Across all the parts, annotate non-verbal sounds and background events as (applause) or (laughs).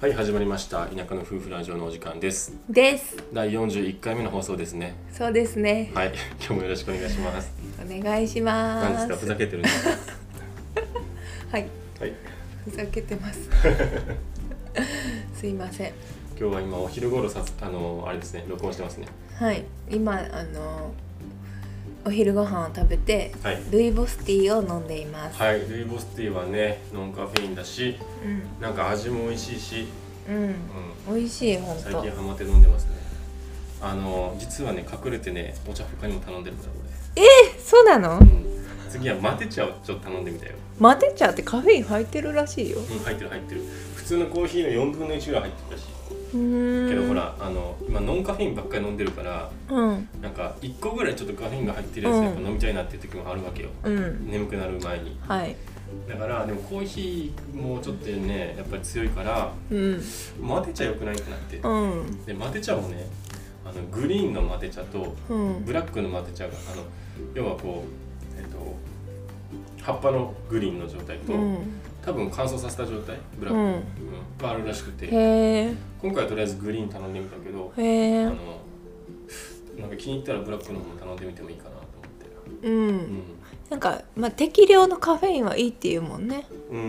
はい始まりました。田舎の夫婦ラジオのお時間です。です。第41回目の放送ですね。そうですね。はい今日もよろしくお願いします。お願いしま何ですすか？ふざけてるんですかはい。はい。ふざけてます。(laughs) すいません。今日は今お昼頃さあのあれですね録音してますね。はい。今あのお昼ご飯を食べてはい。ルイボスティーを飲んでいます、はいルイボスティーはねノンカフェインだしうなんか味も美味しいし、ん。うん。美味しい本最当近ハマって飲んでますね。あの実はね隠れてねお茶他にも頼んでるからえそうなの？俺、うん、次はマテ茶をちょっと頼んでみたよ。マテ茶ってカフェイン入ってるらしいよ。うん入ってる入ってる。普通のコーヒーの4分の1ぐらい入ってるらしい。うんけどほらあの今ノンカフェインばっかり飲んでるからうん。なんか1個ぐらいちょっとカフェインが入ってるやつうん。やっぱ飲みたいなっていう時もあるわけよ。うん。眠くなる前に。はい。だからでもコーヒーもちょっとねやっぱり強いからうん。マテ茶良くないってなって。うん。でマテ茶もねあのグリーンのマテ茶とうん。ブラックのマテ茶があの要はこうえっと葉っぱのグリーンの状態と、うん多分乾燥させた状態？ブラック、うん。うん。があるらしくて。今回はとりあえずグリーン頼んでみたけどあのなんか気に入ったらブラックの方も頼んでみてもいいかなと思って。うん。なんか、まあ、適量のカフェインはいいっていうもんね。うん、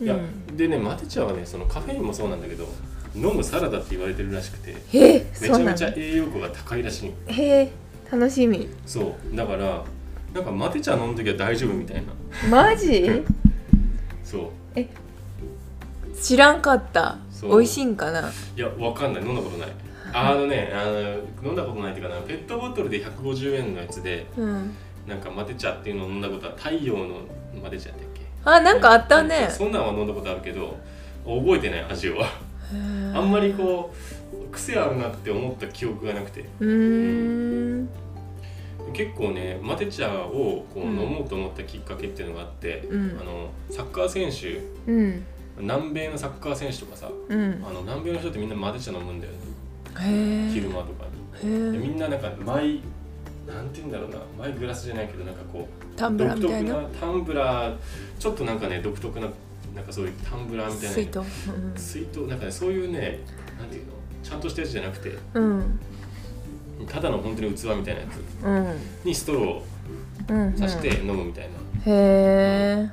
うん、いや、うん。でねマテ茶はねそのカフェインもそうなんだけど飲むサラダって言われてるらしくてめちゃめちゃ。栄養価が高いらしいへえ、楽しみ。そう。だからなんかマテ茶飲む時は大丈夫みたいな。マジ？そう知らんかった。そう美味しいんかな。いやわかんない飲んだことないあのねあの飲んだことないっていうかなペットボトルで150円のやつでうん。なんかマテ茶っていうのを飲んだことは太陽のマテ茶だっけ？あ、なんかあったね。そんなんは飲んだことあるけど覚えてない味はあんまりこう癖あるなって思った記憶がなくてう。うーん。結構ねマテ茶をこううん飲もうと思ったきっかけっていうのがあって、うんあのサッカー選手うん。南米のサッカー選手とかさうん。あの南米の人ってみんなマテ茶飲むんだよね。昼間とかに。みんななんかマイなんて言うんだろうなマイグラスじゃないけどなんかこうタンブラー独特な。な？タンブラーちょっとなんかね独特ななんかそういうタンブラーみたいな水筒。うん水筒？なんかねそういうねなんていうの？ちゃんとしたやつじゃなくてうん。ただの本当に器みたいなやつうん。にストローをうん。刺して飲むみたいな、へえ。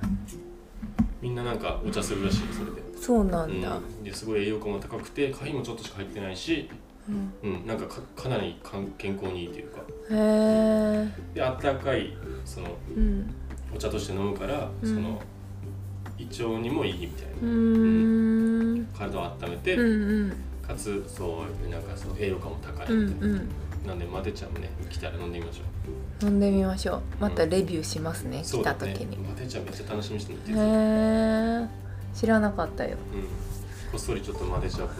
みんななんかお茶するらしいそれで。そうなんだ。うん、ですごい栄養価も高くてカフェインもちょっとしか入ってないし、うん。うん、なんかかかなりかん健康にいいというかへえ。であったかいそのうん。お茶として飲むから、うんその胃腸にもいいみたいな、うーん。体を温めて、うんうん。かつそうなんかそう栄養価も高い、うんうん。なんでマテ茶もね来たら飲んでみましょう。飲んでみましょう。またレビューしますね、うだねた時に、マテ茶めっちゃ楽しみにしてへえ知らなかったよ。たうん。こっそりちょっとマテ茶を (laughs)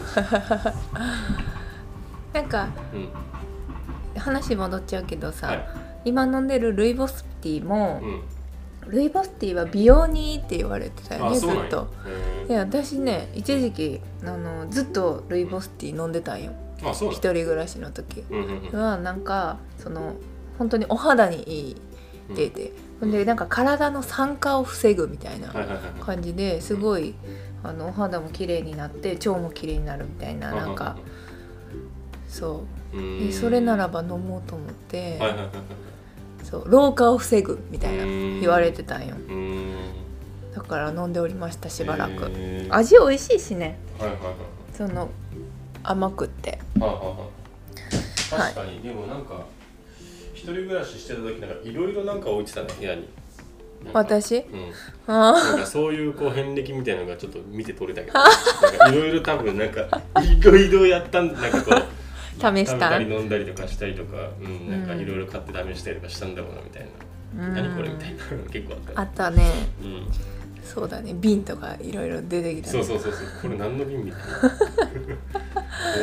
なんかうん。話戻っちゃうけどさ、はい。今飲んでるルイボスティーも、うん。ルイボスティーは美容にいいって言われてたよねずっと。へで私ね一時期あのずっとルイボスティー飲んでたんよ。ーあそう一なん人暮らしの時はなんかその本当にお肌にいいって言って、ほんでなんか体の酸化を防ぐみたいな感じですごいあのお肌も綺麗になって腸も綺麗になるみたいななんかそう。うん。でそれならば飲もうと思って、そう老化を防ぐみたいなうん。言われてたんよ。だから飲んでおりましたしばらく。味美味しいしね。はいはいはい。その甘くって。はいはいはい確かに、でもなんか一人暮らししてた時なんかいろいろなんか置いてたね部屋に。私？うん。あなんかそういうこう遍歴みたいなのがちょっと見て取れたけどいろいろ多分なんかいろいろやったんなんかこうあ (laughs) 試した？たり飲んだりとかしたりとか、うん、なんかいろいろ買って試したりとかしたんだろうなみたいな、うん。何これみたいなの結構あった。あったね。うん、そうだね。瓶とかいろいろ出てきたね。そうそうそうそう。これ何の瓶みたいな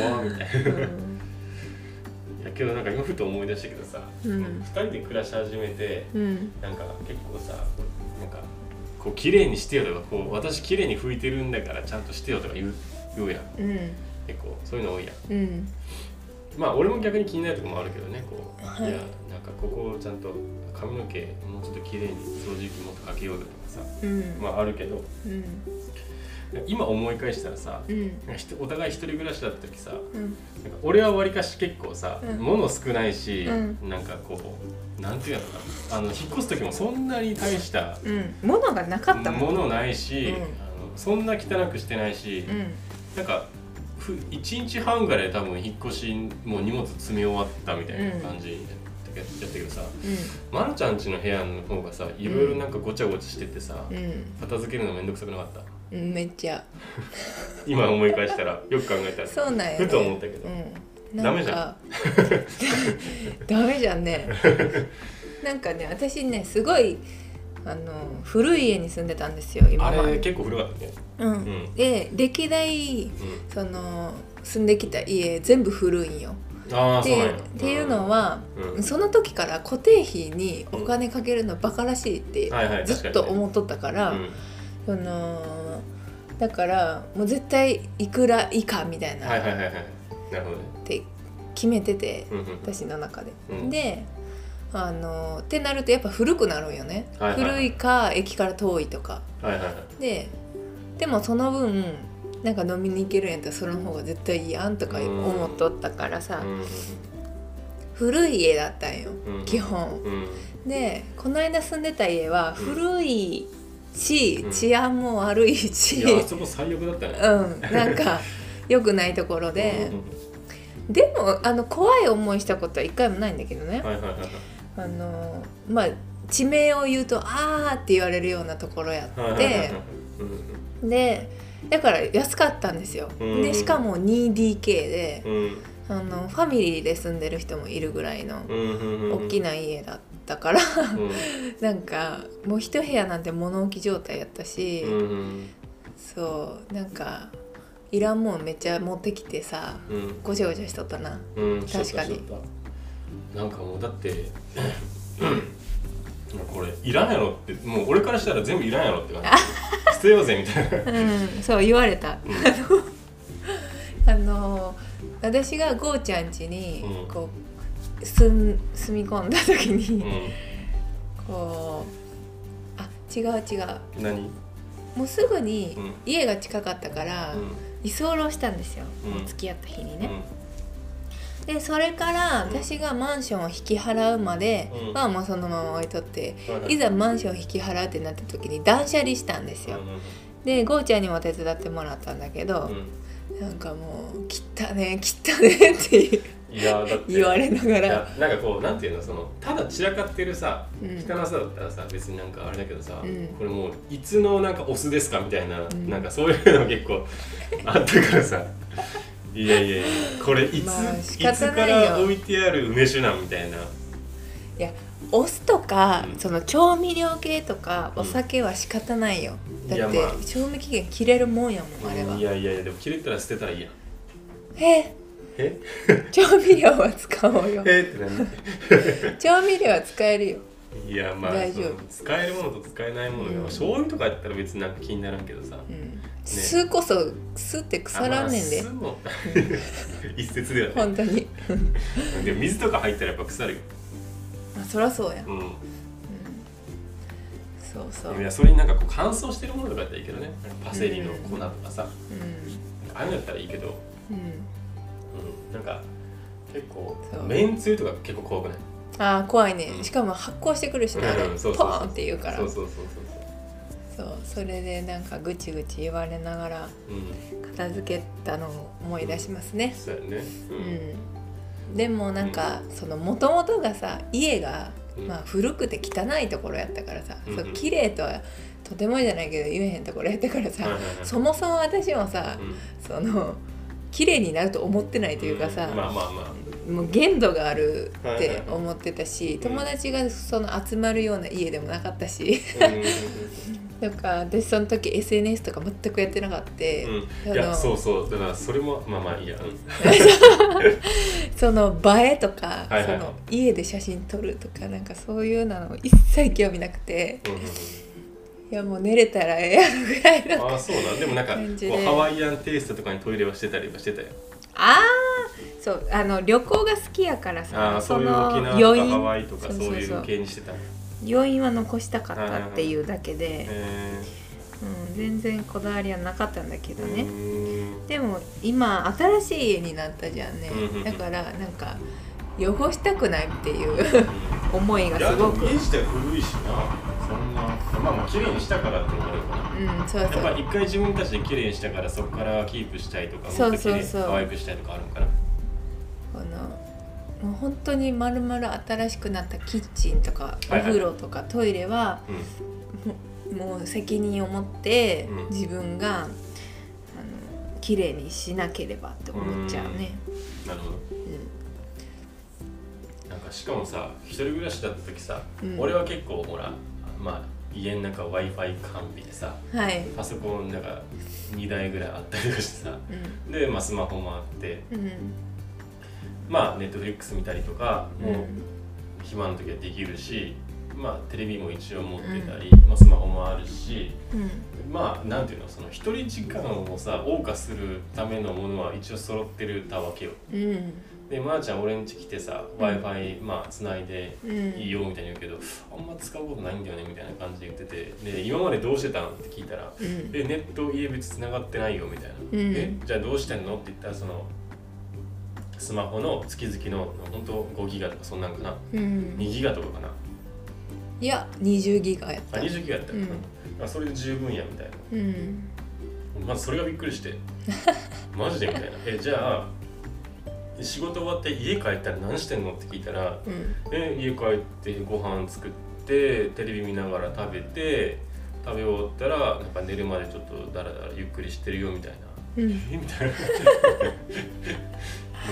怖みたいな。いうんやけどなんか今ふと思い出したけどさ、うん。2人で暮らし始めてうん。なんか結構さなんかこう綺麗にしてよとかこう私綺麗に拭いてるんだからちゃんとしてよとか言う言うやん。うん。結構そういうの多いやん。うんまあ俺も逆に気になるとこもあるけどねこう、はい。い、やなんかここをちゃんと髪の毛もうちょっと綺麗に掃除機もっとかけようとかさうん。まああるけどうん。今思い返したらさうん。お互い一人暮らしだった時さうん。俺はわりかし結構さ、うん。物少ないし、うなんかこうなんていうのかなあの引っ越す時もそんなに大したうん。物がなかったもんものないし、うん。あのそんな汚くしてないし、うん。なんかふ1日半ぐらいで多分引っ越しもう荷物積み終わったみたいな感じやったけどさ、まるちゃんちの部屋の方がさいろいろなんかごちゃごちゃしててさ、うん。片付けるのめんどくさくなかった？うんめっちゃ。今思い返したらよく考えたら。そうなんや、ね、ふと思ったけど、うん、ダメじゃん。ダメじゃんね。(laughs) なんかね私ねすごいあの古い家に住んでたんですよ今あれ結構古かったね。うん。うん。で歴代うその住んできた家全部古いんよ。っていうのは、うん。その時から固定費にお金かけるのバカらしいってずっと思っとったから、うん。そのだからもう絶対いくら以下みたいなって決めてて、私の中で。うん。であのってなるとやっぱ古くなるんよね、はいはい。古いか駅から遠いとか。はいはいはい。ででもその分なんか飲みに行けるんやったらその方が絶対いいやんとか思っとったからさ、うん。古い家だったんよ、うん。基本。うん。でこの間住んでた家は古いし、うん。治安も悪いし、いそこ最悪だったね。うん。なんか良くないところで、でもあの怖い思いしたことは一回もないんだけどね、はいはいはいはいあのまあ地名を言うと「あー」って言われるようなところやってうんでだから安かったんですよ、うん。でしかも 2DK でうん。あのファミリーで住んでる人もいるぐらいの大きな家だったからうん。(laughs) なんかもう一部屋なんて物置状態やったし、そうなんかいらんもんめっちゃ持ってきてさうん。ごちゃごちゃしとったな。うん確かになんかもうだって (coughs) これいらんやろってもう俺からしたら全部いらんやろって感じ。(laughs) 捨てようぜみたいな。うんそう言われた。うん。あの私がゴーちゃん家にうん。こう住ん住み込んだ時うにん。こうあ違う違う。何？もうすぐにうん。家が近かったからうん。居候したんですよ、うん。もう付き合った日にうん。ね、でそれから私がマンションを引き払うまでうん。はもうそのまま置いとってはいざマンションを引き払うってなった時に断捨離したんですよ。うんうんでゴーちゃんにも手伝ってもらったんだけど、うん。なんかもう「切ったね切ったね」って言われながら。なんかこうなんていうのそのただ散らかってるさうん。汚さだったらさ別になんかあれだけどさ、うん。これもういつのなんかオスですかみたいな、ん。なんかそういうの結構あったからさいやいやいやこれいつ、まあ仕いつから置いてある梅酒なんみたいな、いやお酢とか、うん。その調味料系とかお酒は仕方ないよ、だって、まあ。賞味期限切れるもんやもんあれは、いやいやいやでも切れたら捨てたらいいやん。え？え？(laughs) 調味料は使おうよ。え？って何 (laughs) 調味料は使えるよいやまあ大丈夫使えるものと使えないものが、うん。醤油とかやったら別になんか気にならんけどさ、うん、酢こそ酢って腐らんねんで、あまあ酢も。(laughs) 一説ではね。本当に。でも水とか入ったらやっぱ腐るよ、まあそりゃそうや、うん。そうそう、いやそれになんかこう乾燥してるものとかやったらいいけどね。パセリの粉とかさ、うああいうのやったらいいけど、ん。うん、うん、なんか結構めんつゆとか結構怖くない？あー怖いね、うん。しかも発酵してくるしね。あれ、ポーンって言うから。そうそうそうそうそう。それでなんかぐちぐち言われながら片付けたのを思い出しますね。そうやね。うん、でもなんかその元々がさ家が、うん。まあ、古くて汚いところやったからさ、うんそう綺麗とはとてもじゃないけど言えへんところやったからさ、そもそも私もさ、うん。その綺麗になると思ってないというかさ、ん。まあまあまあもう限度があるって思ってたし、ん。友達がその集まるような家でもなかったし。うん。(laughs) なんか私その時 SNS とか全くやってなかった、うん。いやそうそう。だからそれもまあまあいいや、うん。(laughs) その映えとか、はいはい。はいその家で写真撮るとかなんかそういうの一切興味なくて。うんうんいやもう寝れたらええやろぐらいのああそうなん。でもなんかハワイアンテイストとかにトイレはしてたりはしてたよあーそうあの旅行が好きやからあさあその余韻。ワイとかそういうそう。そうそう系にしてた。余韻は残したかったっていうだけでえうん、全然こだわりはなかったんだけどうねん。でも今新しい家になったじゃんね。だからなんか汚したくないっていう思いがいやすごく。でも家自体古いしな。そんなまあまあ綺麗にしたからっていうのもあるかな。うんそうそう。やっぱ一回自分たちで綺麗にしたからそこからキープしたいとかそうそうそう。可愛くしたいとかあるんかな？このもう本当にまるまる新しくなったキッチンとかお風呂とかトイレはうん。もう責任を持ってうん。自分が、あの綺麗にしなければって思っちゃうね。なるほどかしかもさ一人暮らしだった時さ、うん。俺は結構ほらまあ家の中 w i f i 完備でさはい、パソコンなんか2台ぐらいあったりとかしてさで、まあ、スマホもあってうん。うんまあネットフリックス見たりとかうん。もう暇の時はできるし、まあテレビも一応持ってたり、まあ、スマホもあるしうん。まあなんていうのその一人時間をさ謳歌するためのものは一応揃ってるたわけよ。うんでまー、ちゃん俺ん家来てさ w i f i まあつないでうん。いいよみたいに言うけどあんま使うことないんだよねみたいな感じで言ってて。で今までどうしてたん？って聞いたらうん。えネット家別つながってないよみたいな、うん。えじゃあどうしてんの？って言ったらそのスマホの月々の本当5ギガとかそんなんかな？うん。2ギガとかかな？いや20ギガやった。あ20ギガやった。ら、うん。あそれで十分やみたいな。うん。まずそれがびっくりして。(laughs) マジで？みたいな。えじゃあ仕事終わって家帰ったら何してんの？って聞いたらうん。え家帰ってご飯作ってテレビ見ながら食べて食べ終わったらなんか寝るまでちょっとダラダラゆっくりしてるよみたいな。うん。え？みたいな。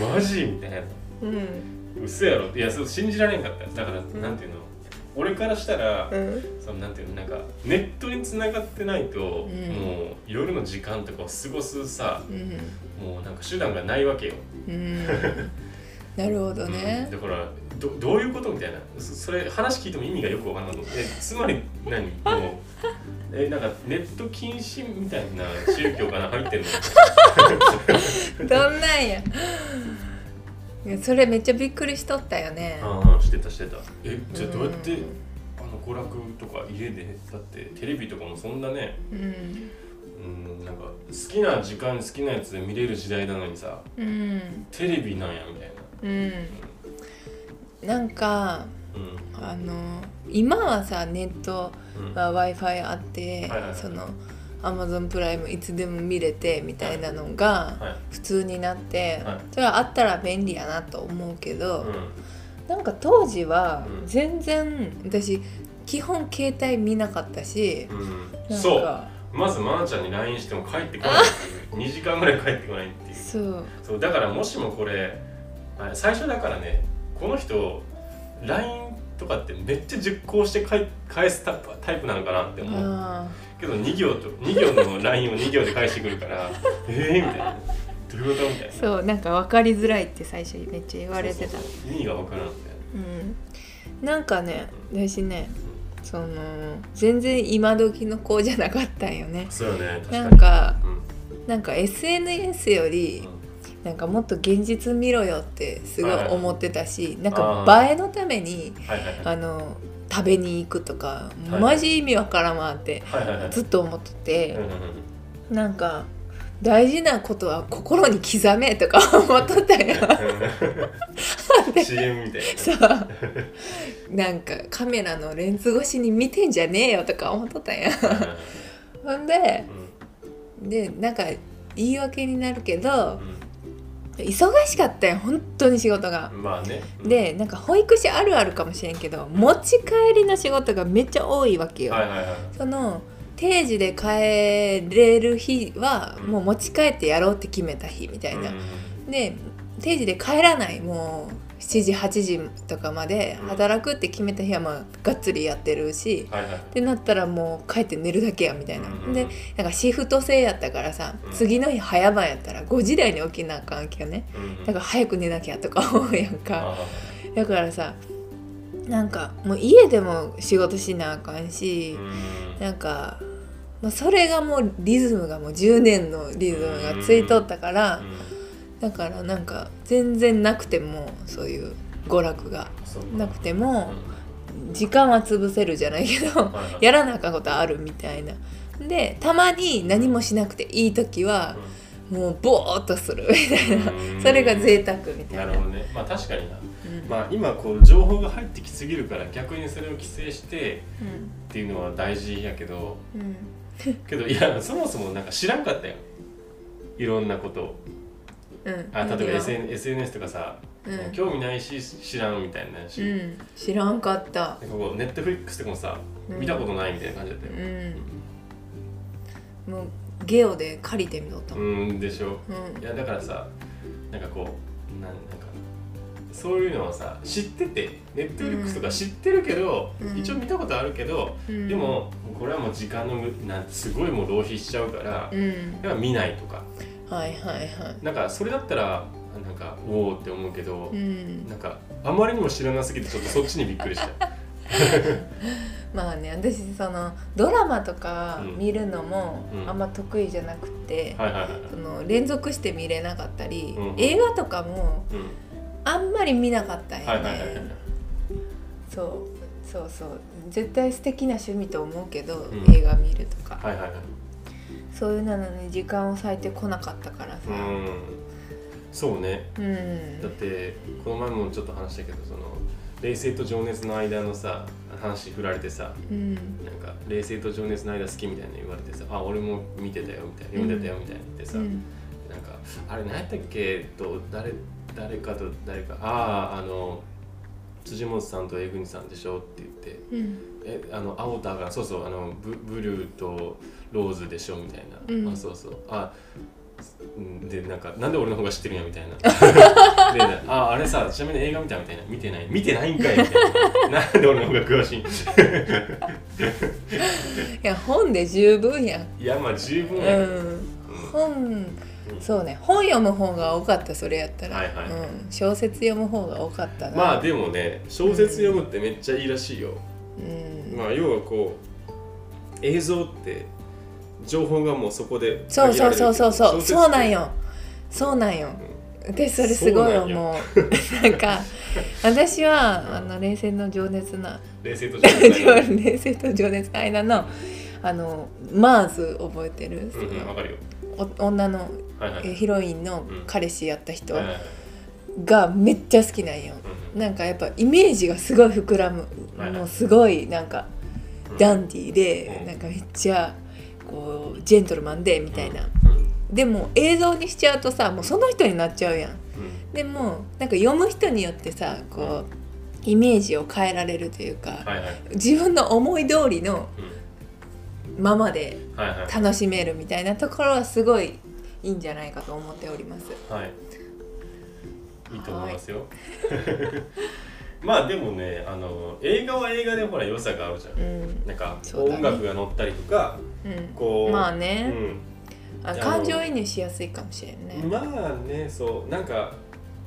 (laughs) マジ？みたいな。うん。嘘やろ？いやそう信じられんかった。だから、なんていうの？俺からしたら、うん。そのなんていうのなんかネットに繋がってないと、ん。もう夜の時間とかを過ごすさうん。もうなんか手段がないわけよ、うん。なるほどうん。ねだからどどういうことみたいな。そそれ話聞いても意味がよくわからなかったえつまり何？もうえなんかネット禁止みたいな宗教かな入ってるの？(laughs) どんなんやいやそれめっちゃびっくりしとったよね。ああしてたしてた。えじゃあどうやってうん。あの娯楽とか家でだってテレビとかもそんなねうん。うんなんか好きな時間に好きなやつで見れる時代なのにさうん。テレビなんやみたいな。うん。なんかうん。あの今はさネットうん。が w i f i あって、はいはいはい。その Amazon プライムいつでも見れてみたいなのがはい。普通になって、はい。それはあったら便利やなと思うけど、うん。なんか当時はうん。全然私基本携帯見なかったし、うん。そう。かまずまーちゃんに LINE しても帰ってこないっていう。(laughs) 2時間ぐらい帰ってこないっていう。そう。そうだからもしもこれあ最初だからねこの人 LINE とかってめっちゃ熟考して返返すタタイプなのかなって思う。あけど2行と2行の LINE を2行で返してくるから (laughs) えーみたいな。どういうことみたいな。ーそうなんか分かりづらいって最初めっちゃ言われてた。意味がわからんみたいうん。なんかね私ねその全然今時の子じゃなかったんよね。なそうよね確かに。なんかうん。なんか SNS よりなんかもっと現実見ろよってすごい思ってたし、なんか映えのためにはいはいはい。あの食べに行くとか、はい。マジ意味わからんわってずっと思っててなんか大事なことは心に刻めとか (laughs) 思っとったんやうん。(laughs) CM みたいそう。なんかカメラのレンズ越しに見てんじゃねえよとか思っとったんや (laughs) ほんでうん。でなんか言い訳になるけどう忙しかったよ本当に仕事が。んまあねうんでなんか保育士あるあるかもしれんけど持ち帰りの仕事がめっちゃ多いわけよ。はいはいはいその定時で帰れる日はうんもう持ち帰ってやろうって決めた日みたいな。うんで定時で帰らないもう7時8時とかまで働くって決めた日はまあがっつりやってるし。はいはい。ってなったらもう帰って寝るだけやみたいな、うんでなんかシフト制やったからさ、うん。次の日早番やったら5時台に起きなあかんけどね。うんだから早く寝なきゃとか思うやんか。あだからさなんかもう家でも仕事しなあかんーしう、ん。なんか、まあ、それがもうリズムがもう10年のリズムがついとったから、だからなんか全然なくてもそういう娯楽が。なくてうん。も時間は潰せるじゃないけど (laughs) やらなあかんことあるみたいな。でたまに何もしなくていい時は、もうボーっとする。みたいな。うん。それが贅沢みたいな。なるほどね。まあ確かにな、うん。まあ今こう情報が入ってきすぎるから逆にそれを規制してっていうのは大事やけど。うん。うんけどいやそもそもなんか知らんかったよいろんなことを。うんあ例えば SN SNS とかさ、うん。興味ないし知らんみたいなし、うん。知らんかった。なんかこうネットフリックスとかもさ、うん。見たことないみたいな感じだったうよ、ん。もうゲオで借りてみろとうん、でしょ。うん。いやだからさなんかこうなんなんかそういうのはさ知っててネットフリックスとか知ってるけど、うん。一応見たことあるけど、うん。でもこれはもう時間のむなんてすごいもう浪費しちゃうから、うん。だから見ないとかはいはいはなんかそれだったらなんかおおって思うけど、いうん。なんかあまりにも知らなすぎてちょっとそっちにびっくりした。(laughs) まあね私そのドラマとかうん。見るのもうん。あんま得意じゃなくて、連続して見れなかったり、うん。映画とかもうん。あんまり見なかったんよね、そうそうそう。絶対素敵な趣味と思うけど、うん。映画見るとか、はいはいはいそういうのに時間を割いてこなかったからさ。うん。そうね。うん。だってこの前もちょっと話したけどその冷静と情熱の間のさ話振られてさうん。なんか冷静と情熱の間好きみたいな言われてさあ俺も見てたよみたいな読んでたよみたいな言ってさ、うん。なんかあれ何やったっけ？と誰誰かと誰かあああの辻本さんと江国さんでしょ？って言って。うん。えあの青田がそうそうあのブブルーとローズでしょ？みたいな、うん。あそうそう。あうんでなんかなんで俺の方が知ってるんや？みたいな。(laughs) でああれさちなみに映画見たみたいな。見てない。見てないんかい。みたい。ななんで俺の方が詳しいん？いや本で十分や。いやまあ十分うやけど。ん。本そうね。本読む方が多かったそれやったら、はいはい。うん、小説読む方が多かったな。まあでもね小説読むってめっちゃいいらしいよ、うん。まあ要はこう映像って情報がもうそこでそうそうそうそうそう。そうなんよ。そうなんよ。私それすごい思うなん (laughs) か私はあの冷静の情熱な。冷静と情熱。(laughs) の間冷静と情熱の間のあのマーズ覚えてる、うんうんわかるよ。お女のヒロインの彼氏やった人がめっちゃ好きなんよ。うんなんかやっぱイメージがすごい膨らむ。もうすごいなんかうん。ダンディーでうん。なんかめっちゃこうジェントルマンでみたいな。うん。でも映像にしちゃうとさもうその人になっちゃうやん。うん。でもなんか読む人によってさこうイメージを変えられるというか自分の思い通りのうんままで楽しめるみたいなところはすごいいいんじゃないかと思っております。はい。いいと思いますよ。(laughs) まあでもねあの映画は映画でほら良さがあるじゃん。うん。なんか音楽が乗ったりとかうん、こうまあね、うん。あ感情移入しやすいかもしれんね。まあねそう。なんか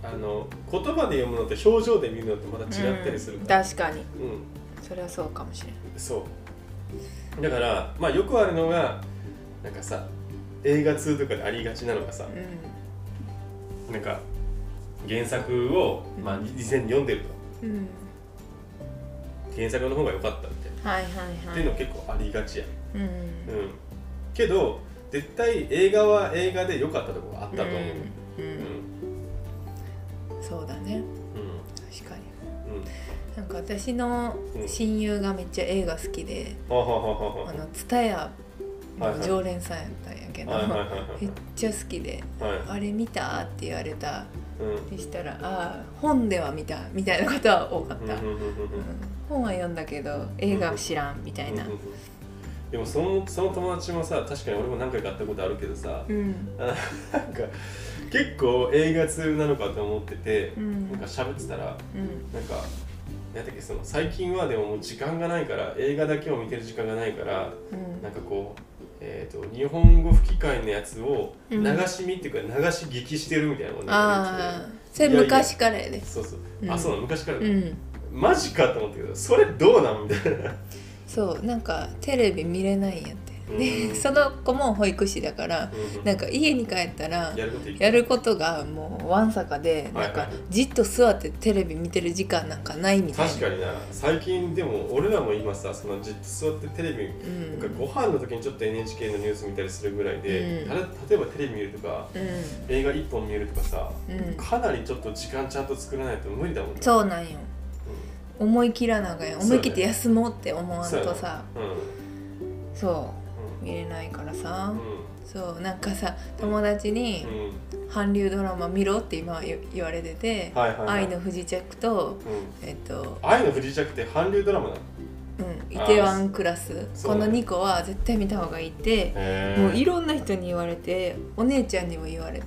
あの言葉で読むのと表情で見るのとまた違ったりするから、うん。確かに。うん。それはそうかもしれん。そうだからまあよくあるのがなんかさ映画通とかでありがちなのがさうなんか原作を、まあ、事前に読んでると。ん、うん、原作の方が良かったみたいな、はいはいっていうはい。の結構ありがちやうん。うん。けど絶対映画は映画で良かったところがあったと思う、ううんん。うん、そうだね。うん。確かに。うんなんか私の親友がめっちゃ映画好きで、あのツタヤの常連さんやったんやけど、めっちゃ好きではい。はい「あれ見た?」って言われた。うん。でしたら「ああ本では見た」みたいなことは多かった、本は読んだけど映画は知らんみたいな。うんうんうん。でもそのその友達もさ確かに俺も何回か会ったことあるけどさ、うん。あなんか結構映画通なのかと思ってて、うん。なんか喋ってたらうん。なんかなんだっけその最近はでももう時間がないから映画だけを見てる時間がないからうん。なんかこう、えー、と日本語吹き替えのやつをうん流し見っていうか流し聞きしてるみたいなことああそれ昔からやで。そうそう、うん。あそうなの昔から、うん。マジかと思ったけどそれどうなんみたいな。そうなんかテレビ見れないんやってでうん。その子も保育士だからうん。なんか家に帰ったらやることがもうわんさかでなんかじっと座ってテレビ見てる時間なんかないみたいな。確かにな。最近でも俺らも今さそのじっと座ってテレビうん。なんかご飯の時にちょっと NHK のニュース見たりするぐらいで、うん。例えばテレビ見るとかうん。映画一本見るとかさ、うん。かなりちょっと時間ちゃんと作らないと無理だもんね。そうなんよ。思い切らなあかんよそうね思い切って休もうって思わんとさ。うんうん。そう見れないからさ。うん。そうなんかさ友達にうん。韓流ドラマ見ろって今言言われててはいはい、「はい、愛の不時着」とうん。えっと愛の不時着って韓流ドラマなの？うん、イテワンクラス。そう。ねこの2個は絶対見た方がいいってへもういろんな人に言われてお姉ちゃんにも言われ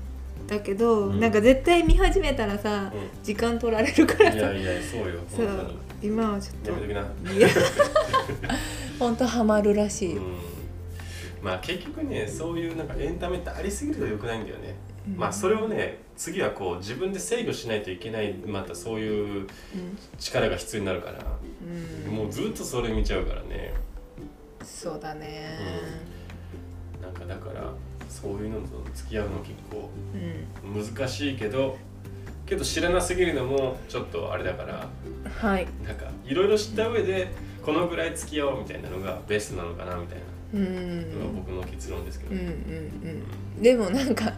たけど、うん。なんか絶対見始めたらさ、う時間取られるからさ。いやいやそうよ。そう。本当に。今はちょっやめときな。といや。ほんとハマるらしいよ、うんまあ結局ねそういうなんかエンタメってありすぎると良くないんだよね、まあそれをね次はこう自分で制御しないといけないまたそういううん。力が必要になるから、うん。もうずっとそれ見ちゃうからね。そうだね。なんかだからそういうのと付き合うの結構うん、難しいけどけど知らなすぎるのもちょっとあれだからはい。なんかいろいろ知った上でこのぐらい付き合おうみたいなのがベストなのかなみたいうん。僕の結論ですけど、うんうんうん。でもなんか、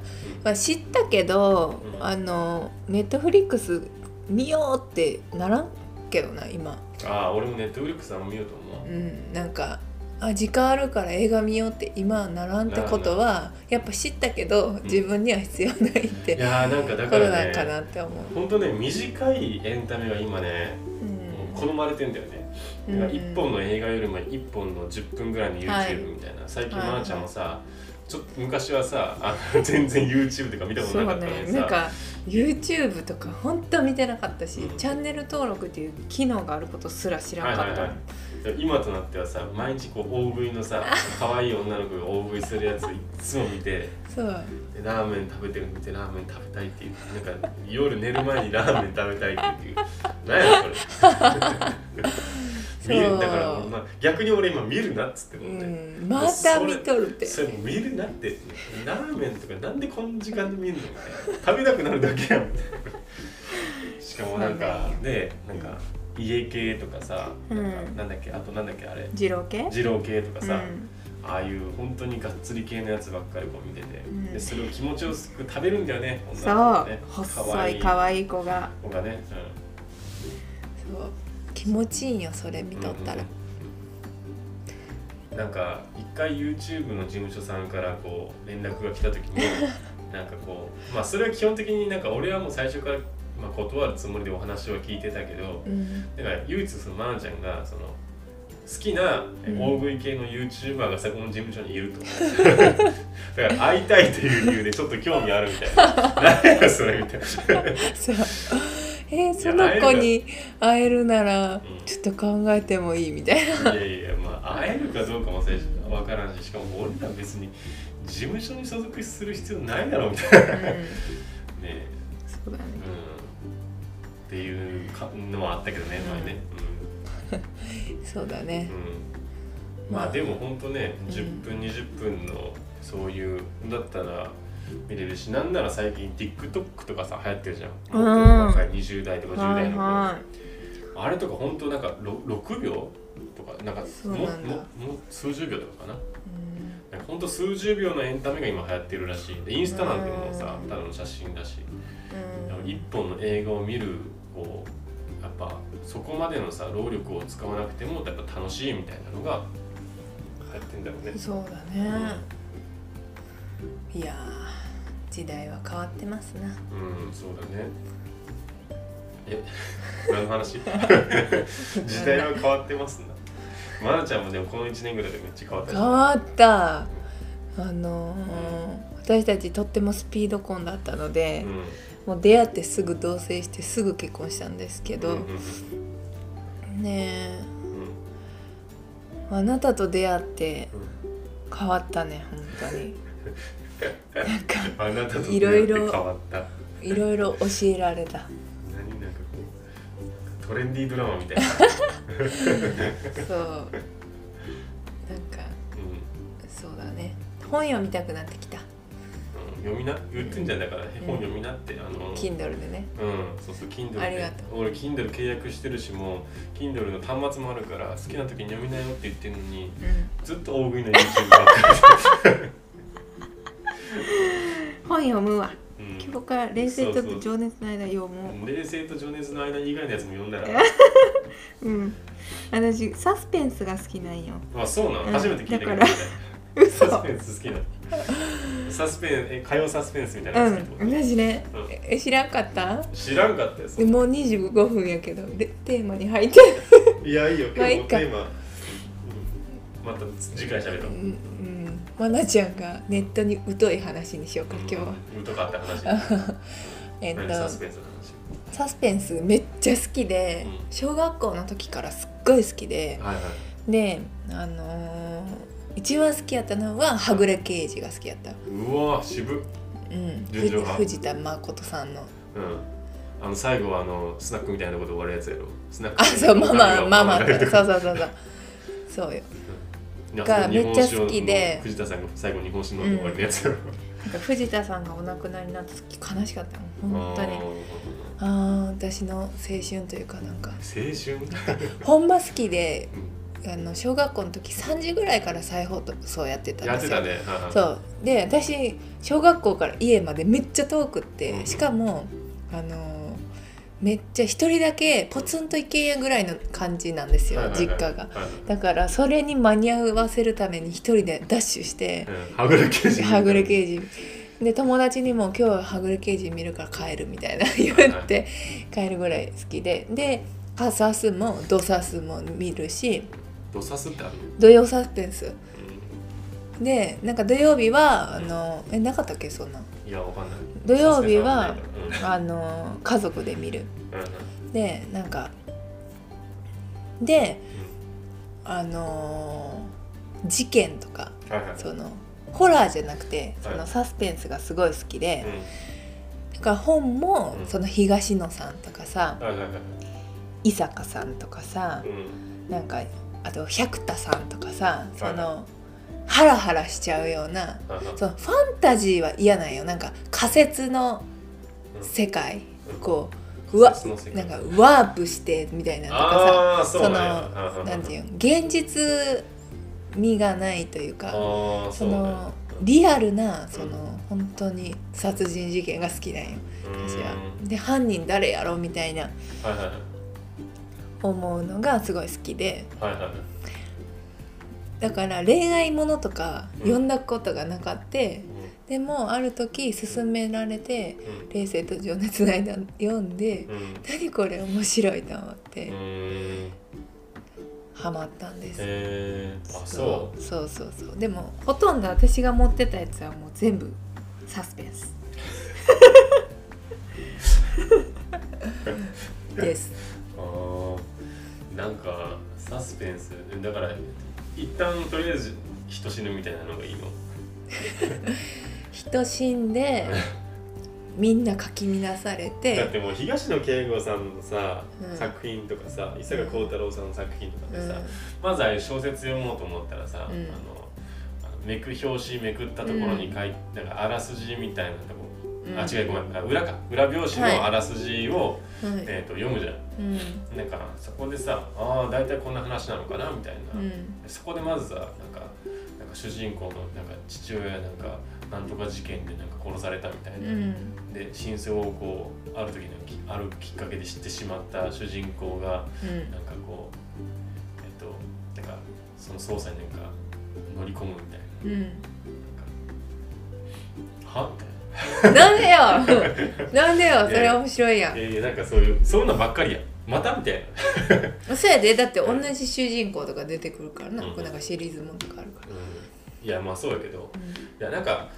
まあ、知ったけど、うん。あのネットフリックス見ようってならんけどな今。ああ俺もネットフリックスあんま見ようと思ううん。なんかあ時間あるから映画見ようって今はならんってことはやっぱ知ったけど自分には必要ないっていやーなんかだこからねとなんかなって思う、本当ね短いエンタメが今ねうん。好まれてんだよね、うんだから1本の映画よりも1本の10分ぐらいの YouTube はいみたいな、最近はいまなちゃんもさ、ちょっと昔はさあの全然 YouTube とか見たことなかったのにさ、ねなんか YouTube とか本当見てなかったし、うん。チャンネル登録っていう機能があることすら知らんかった、はいはいはい。今となってはさ毎日こう大食いのさ可愛い女の子が大食いするやついっつも見てそう。でラーメン食べてるの見てラーメン食べたいっていう。なんか夜寝る前にラーメン食べたいっていう。何やそれ見る。だから、まあ、逆に俺今見るなっつってうもね、ん、また見とるって。それもう見るなって。ラーメンとかなんでこの時間で見るの食べたくなるだけやん。(laughs) しかもなんかでなんか家系とかさ、なんかうん。なんだっけあとなんだっけあれ。二郎系？二郎系とかさ、うん。ああいう本当にがっつり系のやつばっかりこう見てて、ん。でそれを気持ちよく食べるんだよねそう、細い可愛い子が。子がね、そう気持ちいいんよそれ見うん、とったら、うんなんか一回 YouTube の事務所さんからこう連絡が来た時に (laughs) なんかこうまあそれは基本的になんか俺はもう最初から、まあ、断るつもりでお話は聞いてたけどうん。だから唯一そのマナちゃんがその好きな大食い系の YouTuber がさこの事務所にいると。だから会いたいという理由でちょっと興味あるみたいな。(laughs) 何やそれみたいな。(laughs) そうえーその子に会えるならうん。ちょっと考えてもいいみたいな、いやいやまあ会えるかどうかも最初分からんししかも俺ら別に事務所に所属する必要ないだろうみたいなねえそうだねうんっていうかのはあったけどね前ねそうだねうん、うん、まあでも本当ねうん10分20分のそういうだったら見れるしなんなら最近 TikTok とかさ流行ってるじゃん。若い20代とか10はい代の子、はあれとか本当なんかろ6秒とかなんかももも数十秒とかかな。うん。なんかほんと数十秒のエンタメが今流行ってるらしい。でインスタなんてもうさうん。ただの写真だし。うん。一本の映画を見るこうやっぱそこまでのさ労力を使わなくてもやっぱ楽しいみたいなのが流行ってんだろうね。そうだねいやー時代は変わってますな。うんそうだね。え何の話？(laughs) 時代は変わってますんだ。まなちゃんもでもこの1年ぐらいでめっちゃ変わった変わった。あのー私たちとってもスピード婚だったので、もう出会ってすぐ同棲してすぐ結婚したんですけど、うんうんうん。ねうん。えあなたと出会ってうん。変わったね本当になんかいろいろいろいろ教えられた。何なんかこうトレンディードラマみたいな、そう。なんかそうだね。本読みたくなってきた。うん、読みな？言ってんじゃんだから、本読みなってあの Kindle でね。うんそうそう Kindle で。ありがと俺 Kindle 契約してるしもう Kindle の端末もあるから好きな時に読みなよって言ってるのにうん。ずっと大食いの YouTube ばっか本読むわ。り、うん。今日から冷静と情熱の間読もう。冷静と情熱の間以外のやつも読んだら。(laughs) うん。私サスペンスが好きなんよ。あそうなの、うん。初めて聞いたけど。だから (laughs) 嘘。サスペンス好きなの。サスペンえ火曜サスペンスみたいなうん。私ねうん。え知らんかった？知らんかったよもう25分やけどレテーマに入ってる。いやいいよ。今日もテーマ、うん。また次回喋ろう。うんうんまなちゃんがネットに疎い話にしようか今日は。うんとかって話。(laughs) えっと何サスペンスのサスペンスめっちゃ好きでうん。小学校の時からすっごい好きで話はいはい。であのー一番好きやったのははぐれ刑事が好きやった。うわ渋っ。うん。藤田誠さんの。うん。あの最後はあのスナックみたいなことで終わるやつやろ。スナック。あそうママ (laughs) ママそうそうそうそう。(laughs) そうよがめっちゃ好きで。藤田さんが最後日本酒飲んで終わるやつ。やろなんか藤田さんがお亡くなりになった時悲しかったもん本当に。あああ私の青春というかなんか。ー青春？ほんま好きでうん。あの小学校の時3時ぐらいから再放送やってたんですよ。ね。そう。で私小学校から家までめっちゃ遠くって、うん。しかもあのーめっちゃ一人だけポツンと一軒家ぐらいの感じなんですよ、はいはいはい。実家が。だからそれに間に合わせるために一人でダッシュして。うん。はぐれ刑事はぐれ刑事。で友達にも「今日ははぐれ刑事見るから帰る」みたいな。言って帰るぐらい好きで。でカサスもドサスも見るし。ドサスってある？土曜サスペンス。うでなんか土曜日はあのえなかったっけそんな。いやわかんない。土曜日はあの家族で見る。でなんかであの事件とかそのホラーじゃなくてそはい。のサスペンスがすごい好きで、うだから本もうん。その東野さんとかさ伊坂さんとかさうん。なんかあと百田さんとかさそはい。のハラハラしちゃうようなそのファンタジーは嫌なんよ。なんか仮説の世界うんこううわなんかワープしてみたいなとかさそのなんていうの現実味がないというかそのリアルなその本当に殺人事件が好きなんよ。私は。うん。で犯人誰やろみたいな思うのがすごい好きで。だから恋愛ものとかうん。読んだことがなかって、でもある時勧められてうん「冷静と情熱の間」読んでうん。うん「何これ面白い」と思ってハマったんです。えー、あそそうそうそう。でもほとんど私が持ってたやつはもう全部サスペンス。(laughs) です。うあー。なんかサスペンス。だから一旦とりあえず人死ぬみたいなのがいいの？(laughs) 人死んでみんなかき乱されだっててもう東野圭吾さんのさ、うん。作品とかさ伊坂幸太郎さんの作品とかうん。でさ、まずああいう小説読もうと思ったらさ、うん。あのめく表紙めくったところに書いて、なんかあらすじみたいなとこ、うん。あ違うごめんあ裏か。裏表紙のあらすじを、はい。えー、と読むじゃん。うん。なんかそこでさああ大体こんな話なのかなみたいな、うん。そこでまずさなんかなんか主人公のなんか父親なんかなんとか事件でなんか殺されたみたいな、うん。で真相をこうある時のきあるきっかけで知ってしまった主人公がうん。なんかこうえっとなんかその捜査になんか乗り込むみたいな。うん。なんかは？みたいな。なんでよ！(laughs) なんでよ！それ面白いやん。えー、なんかそういうそういうのばっかりや。またみたいな、(laughs) そうやで。だって同じ主人公とか出てくるからな、うん。なんかシリーズもんとかあるから、うん、いやまあそうやけど。うん。いやなんか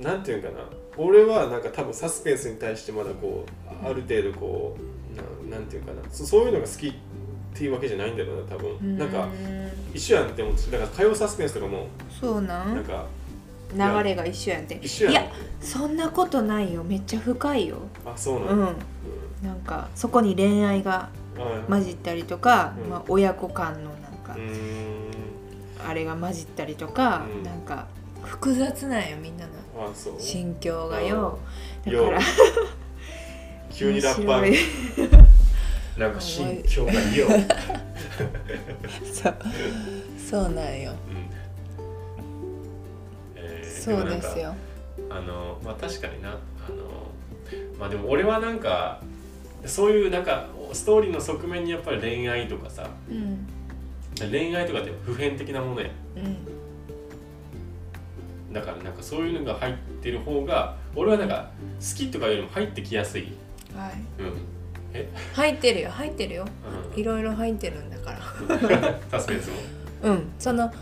なんていうんかな。俺はなんか多分サスペンスに対してまだこうある程度こうななんていうかな。そそういうのが好きっていうわけじゃないんだろうな多分、なんか一緒やんって思ってだから火曜サスペンスとかもそうなん？なんか流れが一緒やんて。一緒いやそんなことないよ。めっちゃ深いよ。あそうなうん。の、なんかそこに恋愛が混じったりとか、うん。まあ、親子間のなんかあれが混じったりとか、うん。なんか複雑なんよみんなの。心境がよ、だよから (laughs) 急にラッパ面ー (laughs) なんか心境がよ、(laughs) そう。そうなんよ。うん。えーそうですよ。あのまあ確かにな。あのまあでも俺はなんかそういうなんかストーリーの側面にやっぱり恋愛とかさうん恋愛とかって普遍的なものやうん。だからなんかそういうのが入ってる方が俺はなんか好きとかよりも入ってきやすい。はい。うん。入ってるよ。入ってるよ。うん。いろいろ入ってるんだから。サスペンスもうん。その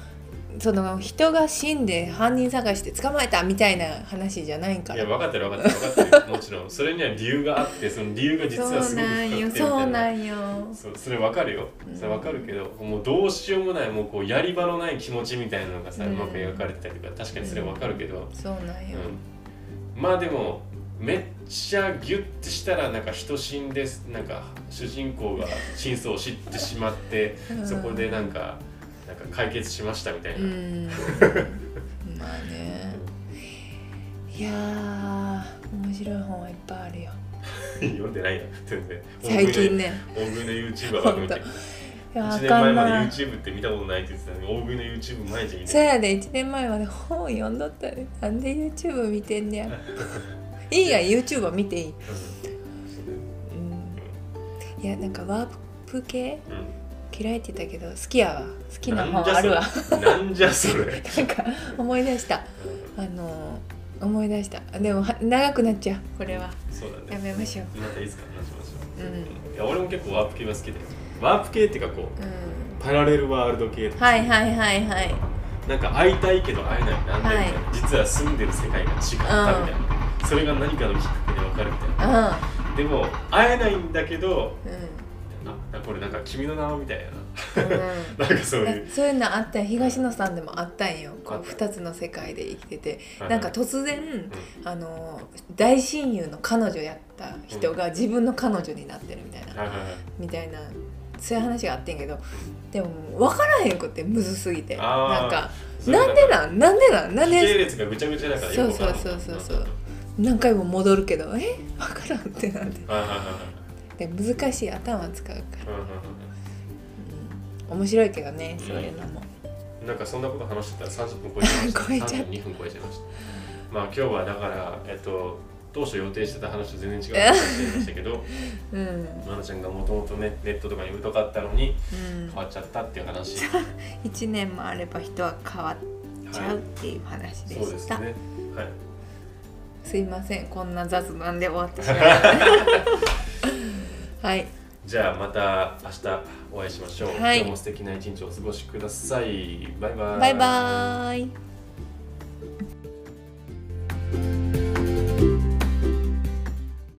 その人が死んで犯人探して捕まえたみたいな話じゃないかいやら分かってる分かってる。分かってるもちろんそれには理由があってその理由が実はすごく深くてみたいそうななんよ。そうそれ分かるよ。それ分かるけど、もうどうしようもないもうこうやり場のない気持ちみたいなのがさ、ううんまく描かれてたりとか確かにそれ分かるけど、そうなんよ、うん、まあでもめっちゃギュッてしたらなんか人死んでなんか主人公が真相を知ってしまって、うん。そこでなんかなんか解決しましたみたいな、うん。(laughs) まあね。いやー面白い本はいっぱいあるよ。読んでないな全然。最近ね。大食いの YouTuber ばっか見ていや1あ年前まで YouTube って見たことないって言ってたのに大食いの YouTube 毎日見てそやで1年前まで本読んどったでなんで YouTube 見てんねや。(laughs) いいや YouTube 見ていい、うん、いやなんかワープ系うんうん嫌いって言ったけど好きやわ。好きな本あるわ。なんじゃそれ？(laughs) なんか思い出した。あの思い出した。でもは長くなっちゃうこれは。そうだね。やめましょう。またいつか話しましょう、うん。いや俺も結構ワープ系が好きでワープ系っていうかこううパラレルワールド系はいはいはいはい。なんか会いたいけど会えないなんでみたいな、はい。実は住んでる世界が違ったみたいな、それが何かのきっかけで分かるみたいな。あでも会えないんだけどうんあこれなんか君の名はみたいな。うん。(laughs) なんかそういう。えそういうのあったん東野さんでもあったんよ。こうあった。2つの世界で生きてて。はいなんか突然あの大親友の彼女やった人が自分の彼女になってるみたいな。はいはいはい。みたいなそういう話があってんけどでも分からへんくってむずすぎて。なんかなんでなん？なんでなん？なん時系で列がぐちゃぐちゃだからそうそうそうそうそう。何回も戻るけどえ？分からんってなんでで難しい頭使うから、うんうんうん、面白いけどねそういうのも、うん。なんかそんなこと話してたら30分超えちゃいました。(laughs) 超えちゃった。32分超えちゃいました。まあ今日はだからえっと当初予定してた話と全然違う話になりましたけど (laughs) うん。まなちゃんがもともとねネットとかに疎かったのにうん。変わっちゃったっていう話。(laughs) 1年もあれば人は変わっちゃうっていう話でそうでした、すね。はい。すいませんこんな雑談で終わってしまいましたはい。じゃあまた明日お会いしましょう、はい、今日も素敵な一日をお過ごしください。バイバイ。バイバイ。